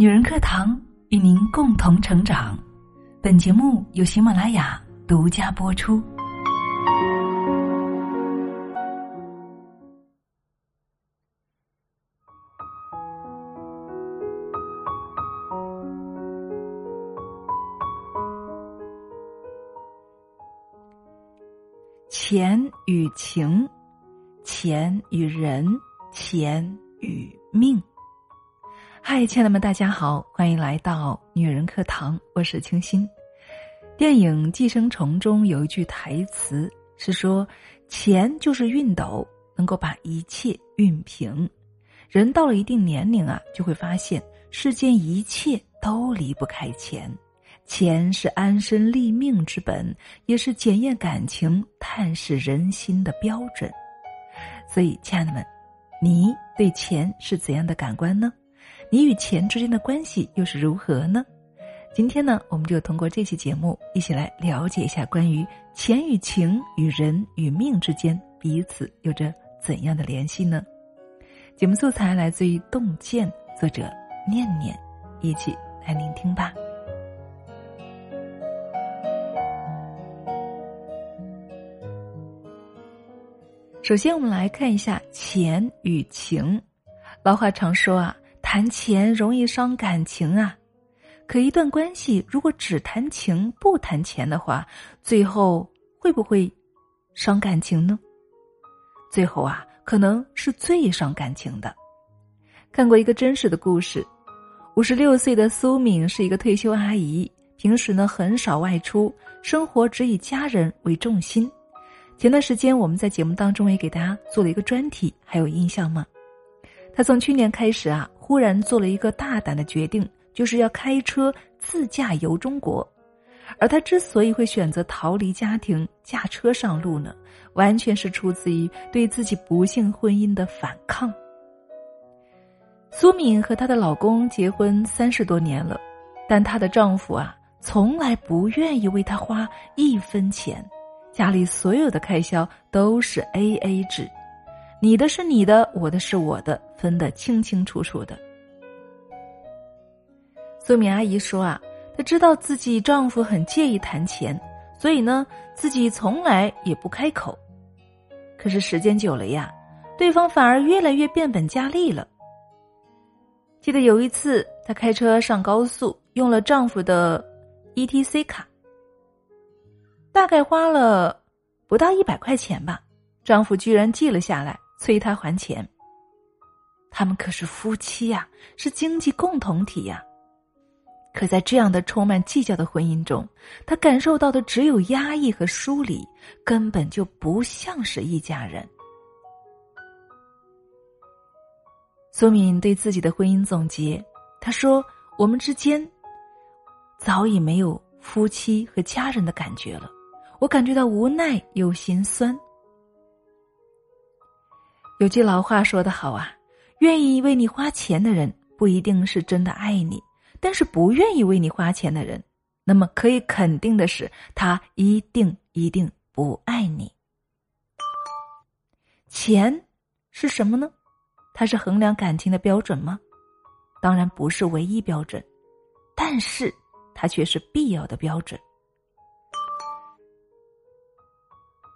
女人课堂与您共同成长。本节目由喜马拉雅独家播出。钱与情，钱与人，钱与命。嗨，亲爱的们，大家好，欢迎来到女人课堂，我是清新。电影《寄生虫》中有一句台词是说：“钱就是熨斗，能够把一切熨平。”人到了一定年龄啊，就会发现世间一切都离不开钱。钱是安身立命之本，也是检验感情、探视人心的标准。所以，亲爱的们，你对钱是怎样的感官呢？你与钱之间的关系又是如何呢？今天呢，我们就通过这期节目一起来了解一下关于钱与情与人与命之间彼此有着怎样的联系呢？节目素材来自于《洞见》，作者念念，一起来聆听吧。首先，我们来看一下钱与情。老话常说啊。谈钱容易伤感情啊，可一段关系如果只谈情不谈钱的话，最后会不会伤感情呢？最后啊，可能是最伤感情的。看过一个真实的故事，五十六岁的苏敏是一个退休阿姨，平时呢很少外出，生活只以家人为重心。前段时间我们在节目当中也给大家做了一个专题，还有印象吗？她从去年开始啊。忽然做了一个大胆的决定，就是要开车自驾游中国。而他之所以会选择逃离家庭驾车上路呢，完全是出自于对自己不幸婚姻的反抗。苏敏和她的老公结婚三十多年了，但她的丈夫啊，从来不愿意为她花一分钱，家里所有的开销都是 A A 制。你的是你的，我的是我的，分得清清楚楚的。苏敏阿姨说啊，她知道自己丈夫很介意谈钱，所以呢，自己从来也不开口。可是时间久了呀，对方反而越来越变本加厉了。记得有一次，她开车上高速，用了丈夫的 E T C 卡，大概花了不到一百块钱吧，丈夫居然记了下来。催他还钱。他们可是夫妻呀，是经济共同体呀。可在这样的充满计较的婚姻中，他感受到的只有压抑和疏离，根本就不像是一家人。苏敏对自己的婚姻总结，他说：“我们之间早已没有夫妻和家人的感觉了，我感觉到无奈又心酸。”有句老话说得好啊，愿意为你花钱的人不一定是真的爱你，但是不愿意为你花钱的人，那么可以肯定的是，他一定一定不爱你。钱是什么呢？它是衡量感情的标准吗？当然不是唯一标准，但是它却是必要的标准。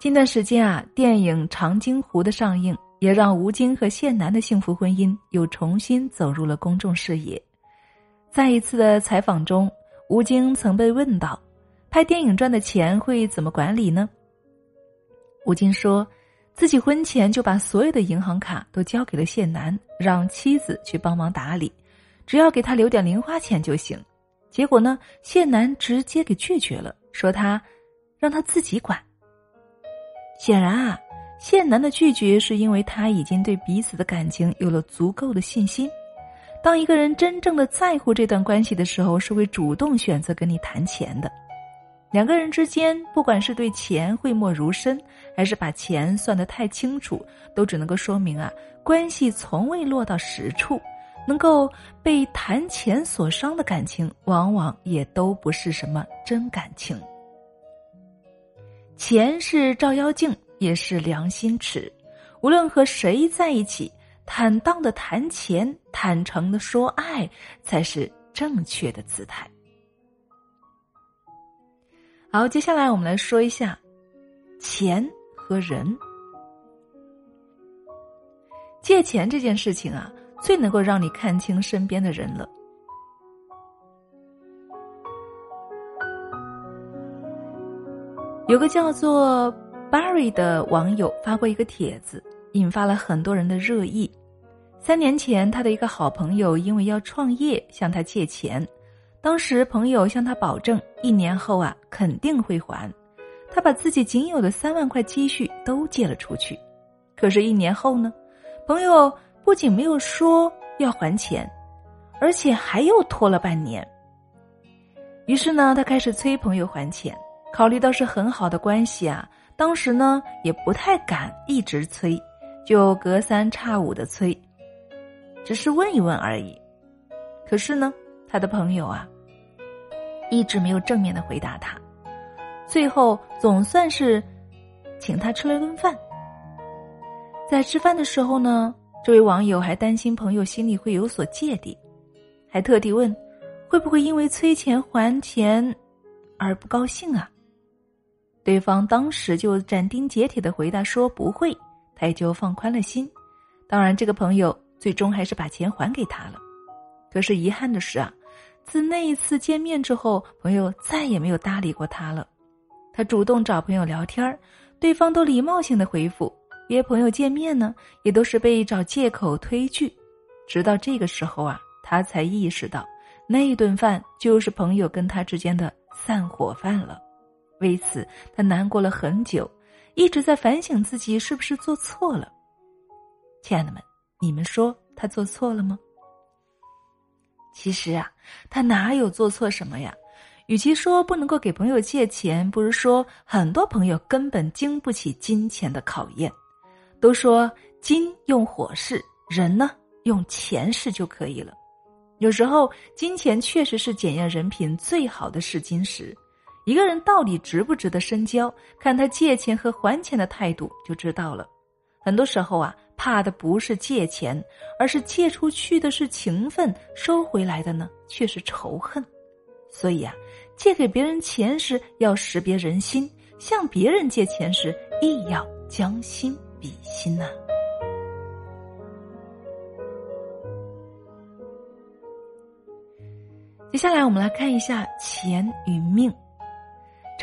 近段时间啊，电影《长津湖》的上映。也让吴京和谢楠的幸福婚姻又重新走入了公众视野。在一次的采访中，吴京曾被问到：“拍电影赚的钱会怎么管理呢？”吴京说：“自己婚前就把所有的银行卡都交给了谢楠，让妻子去帮忙打理，只要给他留点零花钱就行。”结果呢，谢楠直接给拒绝了，说他让他自己管。显然啊。谢楠的拒绝是因为他已经对彼此的感情有了足够的信心。当一个人真正的在乎这段关系的时候，是会主动选择跟你谈钱的。两个人之间，不管是对钱讳莫如深，还是把钱算得太清楚，都只能够说明啊，关系从未落到实处。能够被谈钱所伤的感情，往往也都不是什么真感情。钱是照妖镜。也是良心尺，无论和谁在一起，坦荡的谈钱，坦诚的说爱，才是正确的姿态。好，接下来我们来说一下钱和人。借钱这件事情啊，最能够让你看清身边的人了。有个叫做 Barry 的网友发过一个帖子，引发了很多人的热议。三年前，他的一个好朋友因为要创业，向他借钱。当时，朋友向他保证，一年后啊，肯定会还。他把自己仅有的三万块积蓄都借了出去。可是，一年后呢，朋友不仅没有说要还钱，而且还又拖了半年。于是呢，他开始催朋友还钱。考虑到是很好的关系啊，当时呢也不太敢一直催，就隔三差五的催，只是问一问而已。可是呢，他的朋友啊，一直没有正面的回答他，最后总算是请他吃了顿饭。在吃饭的时候呢，这位网友还担心朋友心里会有所芥蒂，还特地问，会不会因为催钱还钱而不高兴啊？对方当时就斩钉截铁的回答说不会，他也就放宽了心。当然，这个朋友最终还是把钱还给他了。可是遗憾的是啊，自那一次见面之后，朋友再也没有搭理过他了。他主动找朋友聊天对方都礼貌性的回复；约朋友见面呢，也都是被找借口推拒。直到这个时候啊，他才意识到那一顿饭就是朋友跟他之间的散伙饭了。为此，他难过了很久，一直在反省自己是不是做错了。亲爱的们，你们说他做错了吗？其实啊，他哪有做错什么呀？与其说不能够给朋友借钱，不如说很多朋友根本经不起金钱的考验。都说金用火试，人呢用钱试就可以了。有时候，金钱确实是检验人品最好的试金石。一个人到底值不值得深交，看他借钱和还钱的态度就知道了。很多时候啊，怕的不是借钱，而是借出去的是情分，收回来的呢却是仇恨。所以啊，借给别人钱时要识别人心，向别人借钱时亦要将心比心呐。接下来我们来看一下钱与命。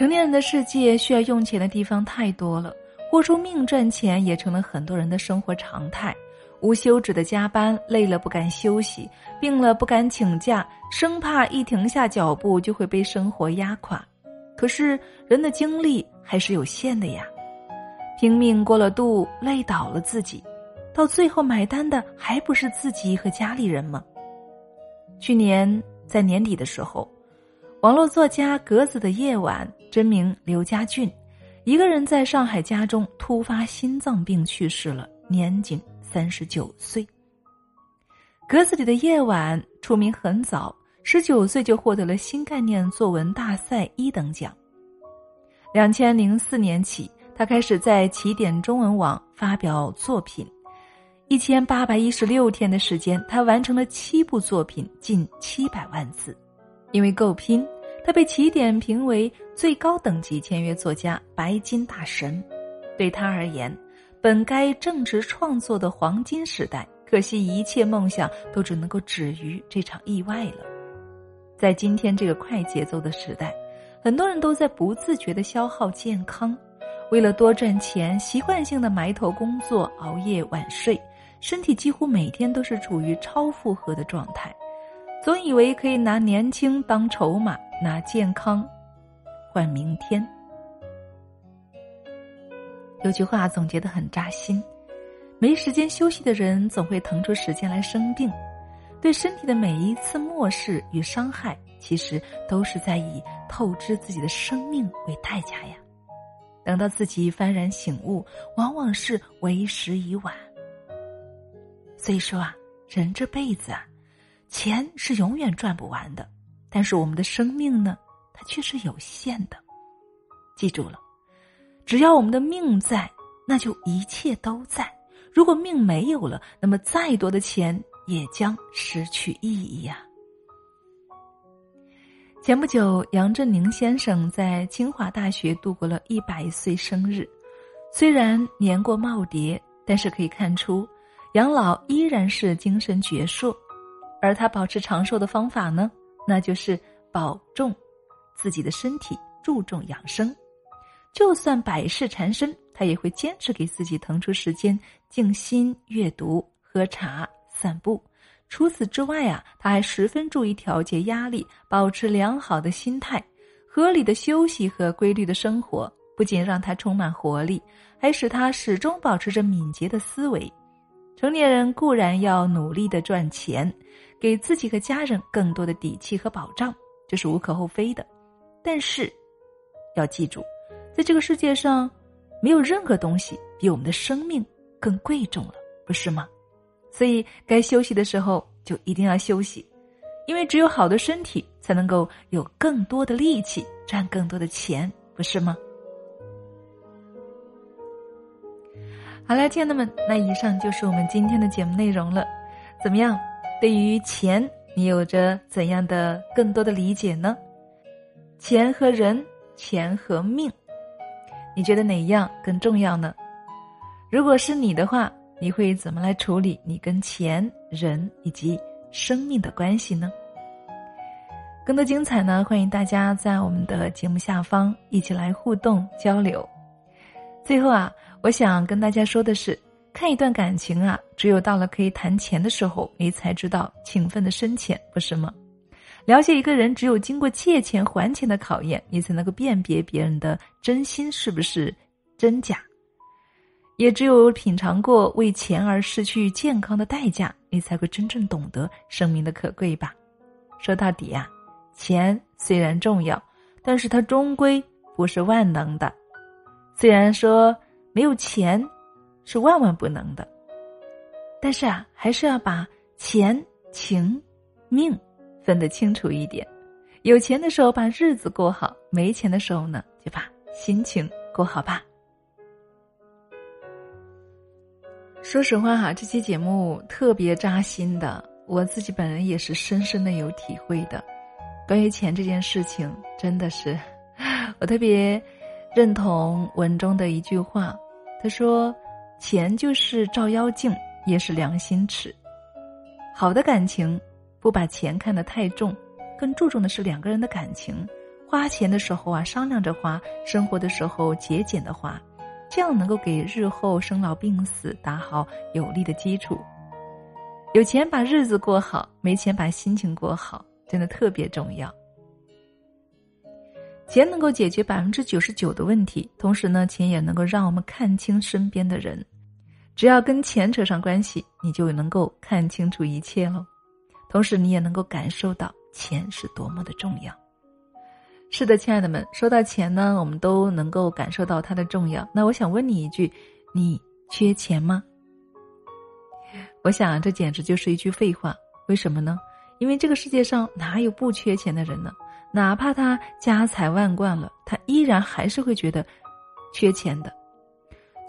成年人的世界需要用钱的地方太多了，豁出命赚钱也成了很多人的生活常态。无休止的加班，累了不敢休息，病了不敢请假，生怕一停下脚步就会被生活压垮。可是人的精力还是有限的呀，拼命过了度，累倒了自己，到最后买单的还不是自己和家里人吗？去年在年底的时候。网络作家格子的夜晚，真名刘家俊，一个人在上海家中突发心脏病去世了，年仅三十九岁。格子里的夜晚出名很早，十九岁就获得了新概念作文大赛一等奖。两千零四年起，他开始在起点中文网发表作品，一千八百一十六天的时间，他完成了七部作品，近七百万字。因为够拼，他被起点评为最高等级签约作家、白金大神。对他而言，本该正值创作的黄金时代，可惜一切梦想都只能够止于这场意外了。在今天这个快节奏的时代，很多人都在不自觉的消耗健康，为了多赚钱，习惯性的埋头工作、熬夜晚睡，身体几乎每天都是处于超负荷的状态。总以为可以拿年轻当筹码，拿健康换明天。有句话总结的很扎心：没时间休息的人，总会腾出时间来生病。对身体的每一次漠视与伤害，其实都是在以透支自己的生命为代价呀。等到自己幡然醒悟，往往是为时已晚。所以说啊，人这辈子啊。钱是永远赚不完的，但是我们的生命呢，它却是有限的。记住了，只要我们的命在，那就一切都在。如果命没有了，那么再多的钱也将失去意义呀。前不久，杨振宁先生在清华大学度过了一百岁生日，虽然年过耄耋，但是可以看出，杨老依然是精神矍铄，而他保持长寿的方法呢，那就是保重自己的身体，注重养生。就算百事缠身，他也会坚持给自己腾出时间静心阅读、喝茶、散步。除此之外啊，他还十分注意调节压力，保持良好的心态，合理的休息和规律的生活，不仅让他充满活力，还使他始终保持着敏捷的思维。成年人固然要努力的赚钱，给自己和家人更多的底气和保障，这是无可厚非的。但是，要记住，在这个世界上，没有任何东西比我们的生命更贵重了，不是吗？所以，该休息的时候就一定要休息，因为只有好的身体才能够有更多的力气赚更多的钱，不是吗？好了，亲爱的们，那以上就是我们今天的节目内容了。怎么样？对于钱，你有着怎样的更多的理解呢？钱和人，钱和命，你觉得哪样更重要呢？如果是你的话。你会怎么来处理你跟钱、人以及生命的关系呢？更多精彩呢，欢迎大家在我们的节目下方一起来互动交流。最后啊，我想跟大家说的是，看一段感情啊，只有到了可以谈钱的时候，你才知道情分的深浅，不是吗？了解一个人，只有经过借钱还钱的考验，你才能够辨别别人的真心是不是真假。也只有品尝过为钱而失去健康的代价，你才会真正懂得生命的可贵吧。说到底啊，钱虽然重要，但是它终归不是万能的。虽然说没有钱是万万不能的，但是啊，还是要把钱、情、命分得清楚一点。有钱的时候把日子过好，没钱的时候呢，就把心情过好吧。说实话哈，这期节目特别扎心的，我自己本人也是深深的有体会的。关于钱这件事情，真的是，我特别认同文中的一句话，他说：“钱就是照妖镜，也是良心尺。”好的感情不把钱看得太重，更注重的是两个人的感情。花钱的时候啊，商量着花；生活的时候节俭的花。这样能够给日后生老病死打好有力的基础。有钱把日子过好，没钱把心情过好，真的特别重要。钱能够解决百分之九十九的问题，同时呢，钱也能够让我们看清身边的人。只要跟钱扯上关系，你就能够看清楚一切喽。同时，你也能够感受到钱是多么的重要。是的，亲爱的们，说到钱呢，我们都能够感受到它的重要。那我想问你一句：你缺钱吗？我想这简直就是一句废话。为什么呢？因为这个世界上哪有不缺钱的人呢？哪怕他家财万贯了，他依然还是会觉得缺钱的。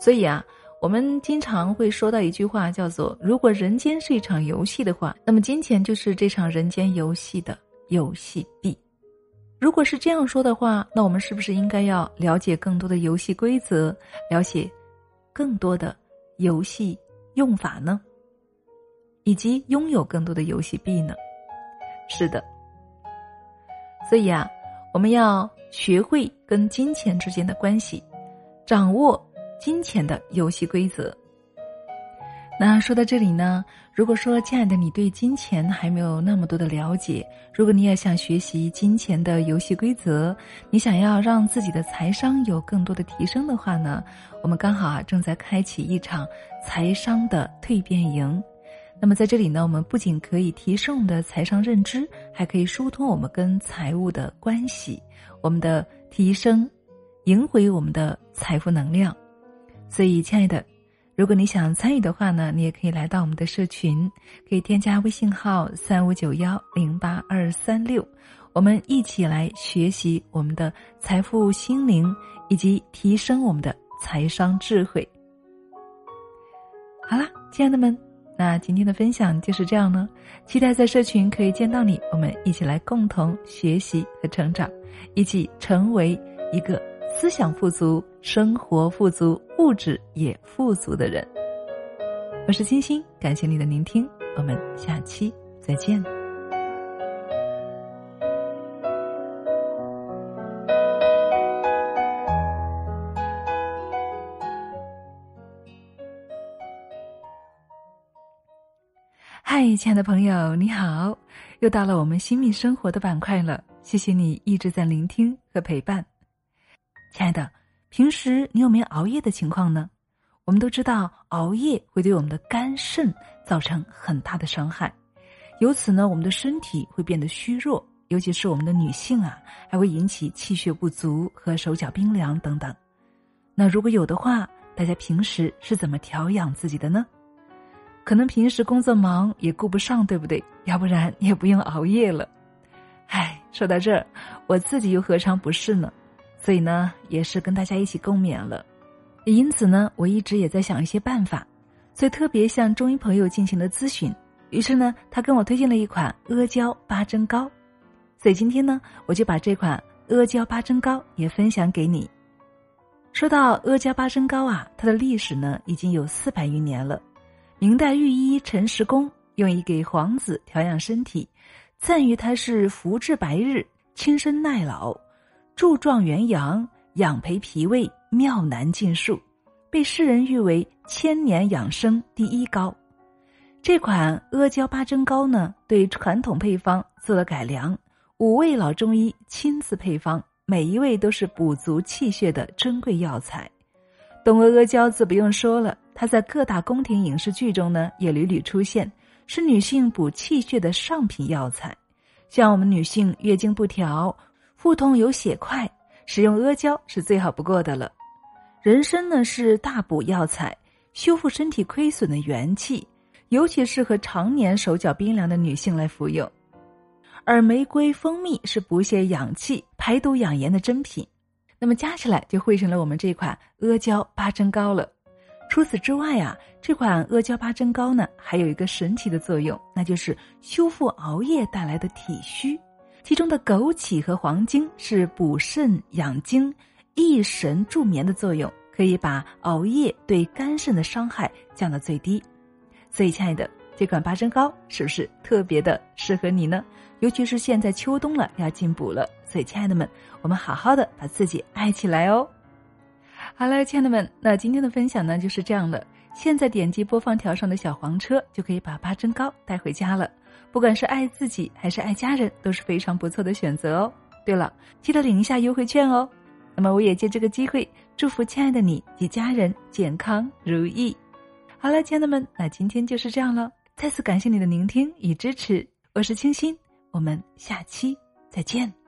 所以啊，我们经常会说到一句话，叫做：如果人间是一场游戏的话，那么金钱就是这场人间游戏的游戏币。如果是这样说的话，那我们是不是应该要了解更多的游戏规则，了解更多的游戏用法呢？以及拥有更多的游戏币呢？是的。所以啊，我们要学会跟金钱之间的关系，掌握金钱的游戏规则。那说到这里呢，如果说亲爱的你对金钱还没有那么多的了解，如果你也想学习金钱的游戏规则，你想要让自己的财商有更多的提升的话呢，我们刚好啊正在开启一场财商的蜕变营。那么在这里呢，我们不仅可以提升我们的财商认知，还可以疏通我们跟财务的关系，我们的提升，赢回我们的财富能量。所以，亲爱的。如果你想参与的话呢，你也可以来到我们的社群，可以添加微信号三五九幺零八二三六，我们一起来学习我们的财富心灵，以及提升我们的财商智慧。好啦，亲爱的们，那今天的分享就是这样呢。期待在社群可以见到你，我们一起来共同学习和成长，一起成为一个思想富足、生活富足、物质也富足的人。我是星星，感谢你的聆听，我们下期再见。亲爱的朋友，你好！又到了我们新密生活的板块了，谢谢你一直在聆听和陪伴。亲爱的，平时你有没有熬夜的情况呢？我们都知道，熬夜会对我们的肝肾造成很大的伤害，由此呢，我们的身体会变得虚弱，尤其是我们的女性啊，还会引起气血不足和手脚冰凉等等。那如果有的话，大家平时是怎么调养自己的呢？可能平时工作忙也顾不上，对不对？要不然也不用熬夜了。唉，说到这儿，我自己又何尝不是呢？所以呢，也是跟大家一起共勉了。也因此呢，我一直也在想一些办法，所以特别向中医朋友进行了咨询。于是呢，他跟我推荐了一款阿胶八珍膏。所以今天呢，我就把这款阿胶八珍膏也分享给你。说到阿胶八珍膏啊，它的历史呢已经有四百余年了。明代御医陈实公用以给皇子调养身体，赞誉它是福至白日、轻身耐老、助壮元阳、养培脾胃、妙难尽数，被世人誉为千年养生第一膏。这款阿胶八珍膏呢，对传统配方做了改良，五味老中医亲自配方，每一味都是补足气血的珍贵药材。东阿阿胶自不用说了。它在各大宫廷影视剧中呢，也屡屡出现，是女性补气血的上品药材。像我们女性月经不调、腹痛有血块，使用阿胶是最好不过的了。人参呢是大补药材，修复身体亏损的元气，尤其适合常年手脚冰凉的女性来服用。而玫瑰、蜂蜜是补血养气、排毒养颜的珍品，那么加起来就汇成了我们这款阿胶八珍膏了。除此之外啊，这款阿胶八珍膏呢，还有一个神奇的作用，那就是修复熬夜带来的体虚。其中的枸杞和黄精是补肾养精、益神助眠的作用，可以把熬夜对肝肾的伤害降到最低。所以，亲爱的，这款八珍糕是不是特别的适合你呢？尤其是现在秋冬了，要进补了。所以，亲爱的们，我们好好的把自己爱起来哦。好了，亲爱的们，那今天的分享呢就是这样了。现在点击播放条上的小黄车，就可以把八珍糕带回家了。不管是爱自己还是爱家人，都是非常不错的选择哦。对了，记得领一下优惠券哦。那么我也借这个机会祝福亲爱的你及家人健康如意。好了，亲爱的们，那今天就是这样了。再次感谢你的聆听与支持，我是清新，我们下期再见。